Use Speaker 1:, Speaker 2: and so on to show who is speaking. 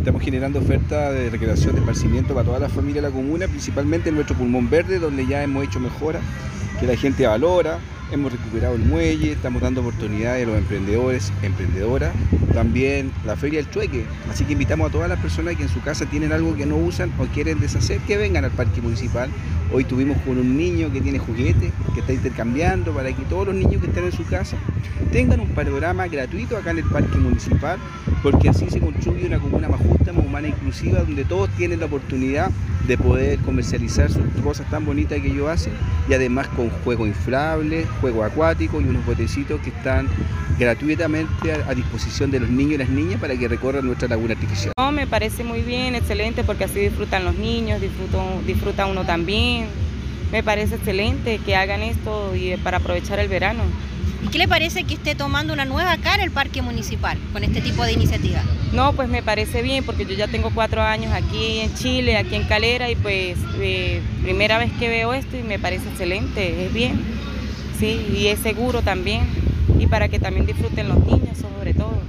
Speaker 1: Estamos generando ofertas de recreación, de esparcimiento para toda la familia de la comuna, principalmente en nuestro pulmón verde, donde ya hemos hecho mejoras, que la gente valora, hemos recuperado el muelle, estamos dando oportunidades a los emprendedores, emprendedoras, también la Feria del Chueque, así que invitamos a todas las personas que en su casa tienen algo que no usan o quieren deshacer, que vengan al parque municipal. Hoy tuvimos con un niño que tiene juguetes, que está intercambiando para que todos los niños que están en su casa tengan un panorama gratuito acá en el parque municipal, porque así se construye una comuna más donde todos tienen la oportunidad de poder comercializar sus cosas tan bonitas que ellos hacen y además con juegos inflables, juegos acuáticos y unos botecitos que están gratuitamente a, disposición de los niños y las niñas para que recorran nuestra laguna artificial.
Speaker 2: No, me parece muy bien, excelente, porque así disfrutan los niños, disfrutan, disfruta uno también. Me parece excelente que hagan esto y para aprovechar el verano.
Speaker 3: ¿Y qué le parece que esté tomando una nueva cara el parque municipal con este tipo de iniciativa?
Speaker 2: No, pues me parece bien porque yo ya tengo cuatro años aquí en Chile, aquí en Calera y pues eh, primera vez que veo esto y me parece excelente, es bien, sí, y es seguro también y para que también disfruten los niños sobre todo.